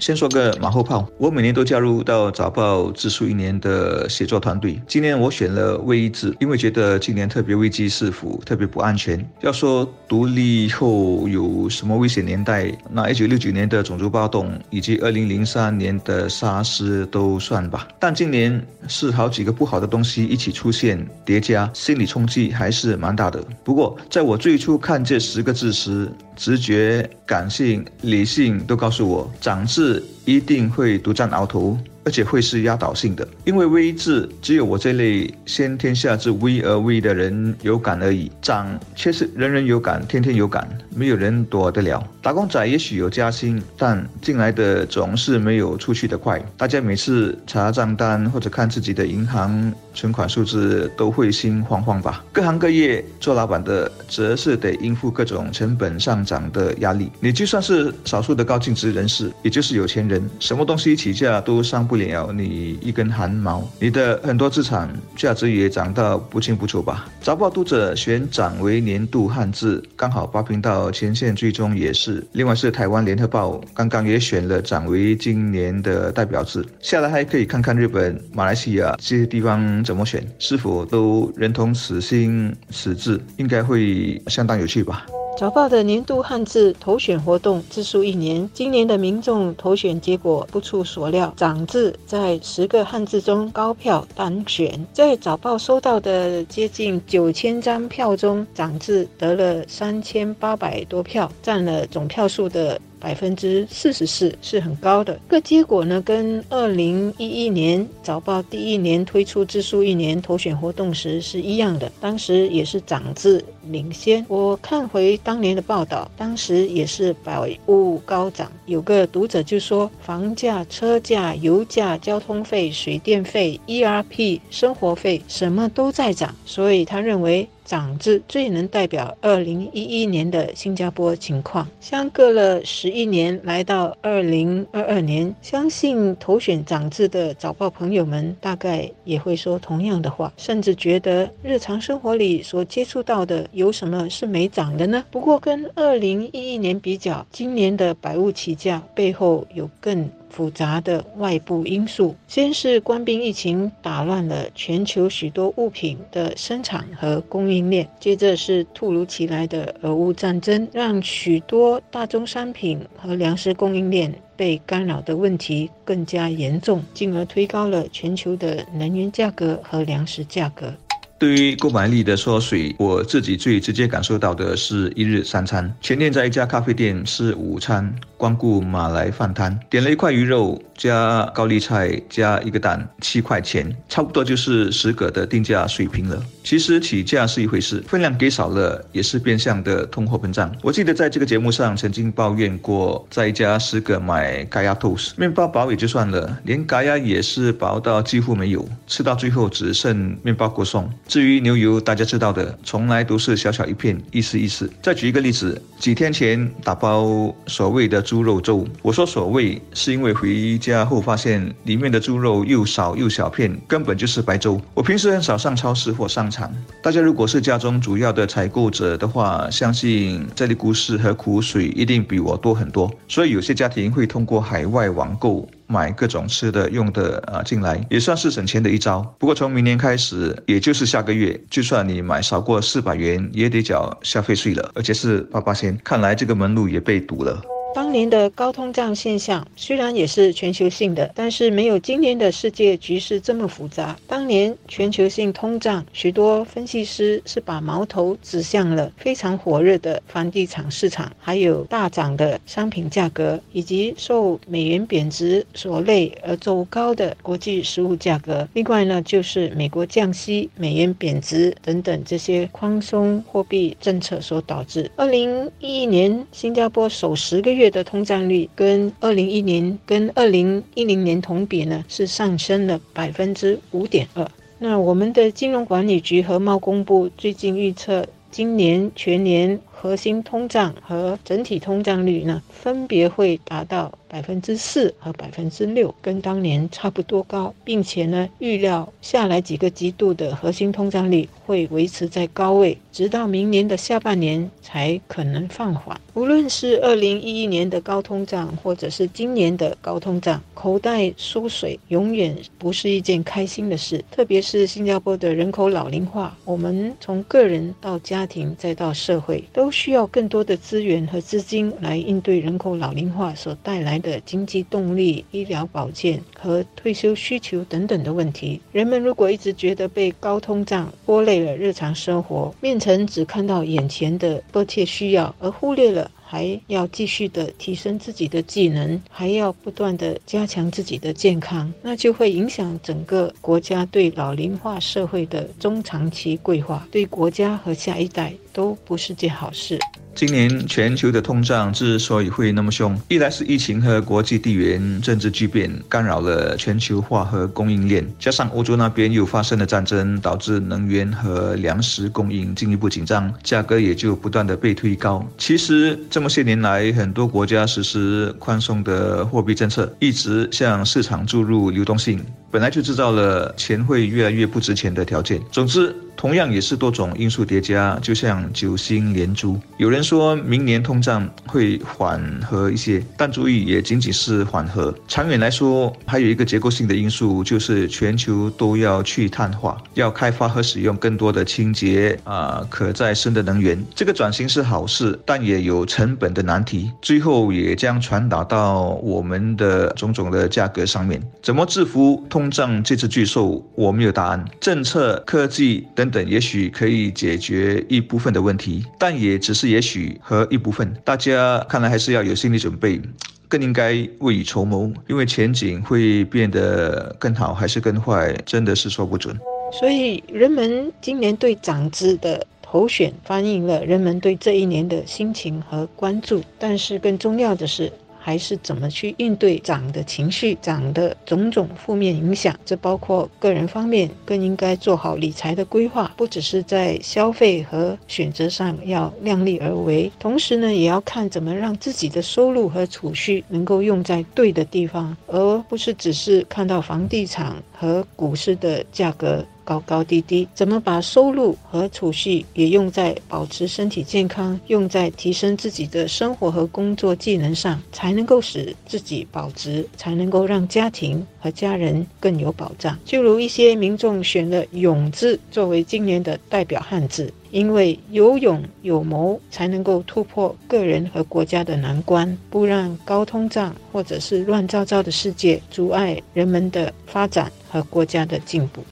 先说个马后炮，我每年都加入到早报自述一年的写作团队。今年我选了魏字，因为觉得今年特别危机四伏，特别不安全。要说独立后有什么危险年代，那一九六九年的种族暴动以及二零零三年的沙士都算吧。但今年是好几个不好的东西一起出现叠加，心理冲击还是蛮大的。不过在我最初看这十个字时，直觉、感性、理性都告诉我，长字一定会独占鳌头。而且会是压倒性的，因为微字只有我这类先天下之微而微的人有感而已，涨却是人人有感，天天有感，没有人躲得了。打工仔也许有加薪，但进来的总是没有出去的快。大家每次查账单或者看自己的银行存款数字，都会心慌慌吧？各行各业做老板的，则是得应付各种成本上涨的压力。你就算是少数的高净值人士，也就是有钱人，人什么东西起价都上。不了你一根汗毛，你的很多资产价值也涨到不清不楚吧？早报读者选涨为年度汉字，刚好八频道前线最终也是。另外是台湾联合报刚刚也选了涨为今年的代表字。下来还可以看看日本、马来西亚这些地方怎么选，是否都认同此心此字，应该会相当有趣吧。早报的年度汉字投选活动字数一年，今年的民众投选结果不出所料，长字在十个汉字中高票当选。在早报收到的接近九千张票中，长字得了三千八百多票，占了总票数的。百分之四十四是很高的，这个结果呢，跟二零一一年早报第一年推出字数一年投选活动时是一样的，当时也是涨字领先。我看回当年的报道，当时也是百物高涨，有个读者就说，房价、车价、油价、交通费、水电费、ERP、生活费什么都在涨，所以他认为。涨字最能代表二零一一年的新加坡情况。相隔了十一年，来到二零二二年，相信投选涨字的早报朋友们大概也会说同样的话，甚至觉得日常生活里所接触到的有什么是没涨的呢？不过跟二零一一年比较，今年的百物起价背后有更。复杂的外部因素，先是官兵疫情打乱了全球许多物品的生产和供应链，接着是突如其来的俄乌战争，让许多大宗商品和粮食供应链被干扰的问题更加严重，进而推高了全球的能源价格和粮食价格。对于购买力的缩水，我自己最直接感受到的是一日三餐。前天在一家咖啡店吃午餐，光顾马来饭摊，点了一块鱼肉加高丽菜加一个蛋，七块钱，差不多就是十个的定价水平了。其实起价是一回事，分量给少了也是变相的通货膨胀。我记得在这个节目上曾经抱怨过，在一家十个买咖亚 toast，面包薄也就算了，连咖亚也是薄到几乎没有，吃到最后只剩面包果送。至于牛油，大家知道的，从来都是小小一片，意思意思。再举一个例子，几天前打包所谓的猪肉粥，我说所谓是因为回家后发现里面的猪肉又少又小片，根本就是白粥。我平时很少上超市或商场，大家如果是家中主要的采购者的话，相信这里故事和苦水一定比我多很多。所以有些家庭会通过海外网购。买各种吃的用的啊进来，也算是省钱的一招。不过从明年开始，也就是下个月，就算你买少过四百元，也得缴消费税了，而且是八八千。看来这个门路也被堵了。当年的高通胀现象虽然也是全球性的，但是没有今年的世界局势这么复杂。当年全球性通胀，许多分析师是把矛头指向了非常火热的房地产市场，还有大涨的商品价格，以及受美元贬值所累而走高的国际食物价格。另外呢，就是美国降息、美元贬值等等这些宽松货币政策所导致。二零一一年，新加坡首十个月。月的通胀率跟二零一年跟二零一零年同比呢，是上升了百分之五点二。那我们的金融管理局和贸工部最近预测，今年全年。核心通胀和整体通胀率呢，分别会达到。百分之四和百分之六，跟当年差不多高，并且呢，预料下来几个季度的核心通胀率会维持在高位，直到明年的下半年才可能放缓。无论是二零一一年的高通胀，或者是今年的高通胀，口袋缩水永远不是一件开心的事。特别是新加坡的人口老龄化，我们从个人到家庭再到社会，都需要更多的资源和资金来应对人口老龄化所带来。的经济动力、医疗保健和退休需求等等的问题，人们如果一直觉得被高通胀拖累了日常生活，面层只看到眼前的迫切需要，而忽略了还要继续的提升自己的技能，还要不断的加强自己的健康，那就会影响整个国家对老龄化社会的中长期规划，对国家和下一代都不是件好事。今年全球的通胀之所以会那么凶，一来是疫情和国际地缘政治巨变干扰了全球化和供应链，加上欧洲那边又发生了战争，导致能源和粮食供应进一步紧张，价格也就不断的被推高。其实这么些年来，很多国家实施宽松的货币政策，一直向市场注入流动性，本来就制造了钱会越来越不值钱的条件。总之。同样也是多种因素叠加，就像九星连珠。有人说明年通胀会缓和一些，但注意也仅仅是缓和。长远来说，还有一个结构性的因素，就是全球都要去碳化，要开发和使用更多的清洁啊可再生的能源。这个转型是好事，但也有成本的难题，最后也将传导到我们的种种的价格上面。怎么制服通通胀这只巨兽？我没有答案。政策、科技等。等，也许可以解决一部分的问题，但也只是也许和一部分。大家看来还是要有心理准备，更应该未雨绸缪，因为前景会变得更好还是更坏，真的是说不准。所以，人们今年对长子的投选，反映了人们对这一年的心情和关注。但是，更重要的是。还是怎么去应对涨的情绪、涨的种种负面影响？这包括个人方面，更应该做好理财的规划，不只是在消费和选择上要量力而为，同时呢，也要看怎么让自己的收入和储蓄能够用在对的地方，而不是只是看到房地产和股市的价格。高高低低，怎么把收入和储蓄也用在保持身体健康、用在提升自己的生活和工作技能上，才能够使自己保值，才能够让家庭和家人更有保障。就如一些民众选了“勇”字作为今年的代表汉字，因为有勇有谋，才能够突破个人和国家的难关，不让高通胀或者是乱糟糟的世界阻碍人们的发展和国家的进步。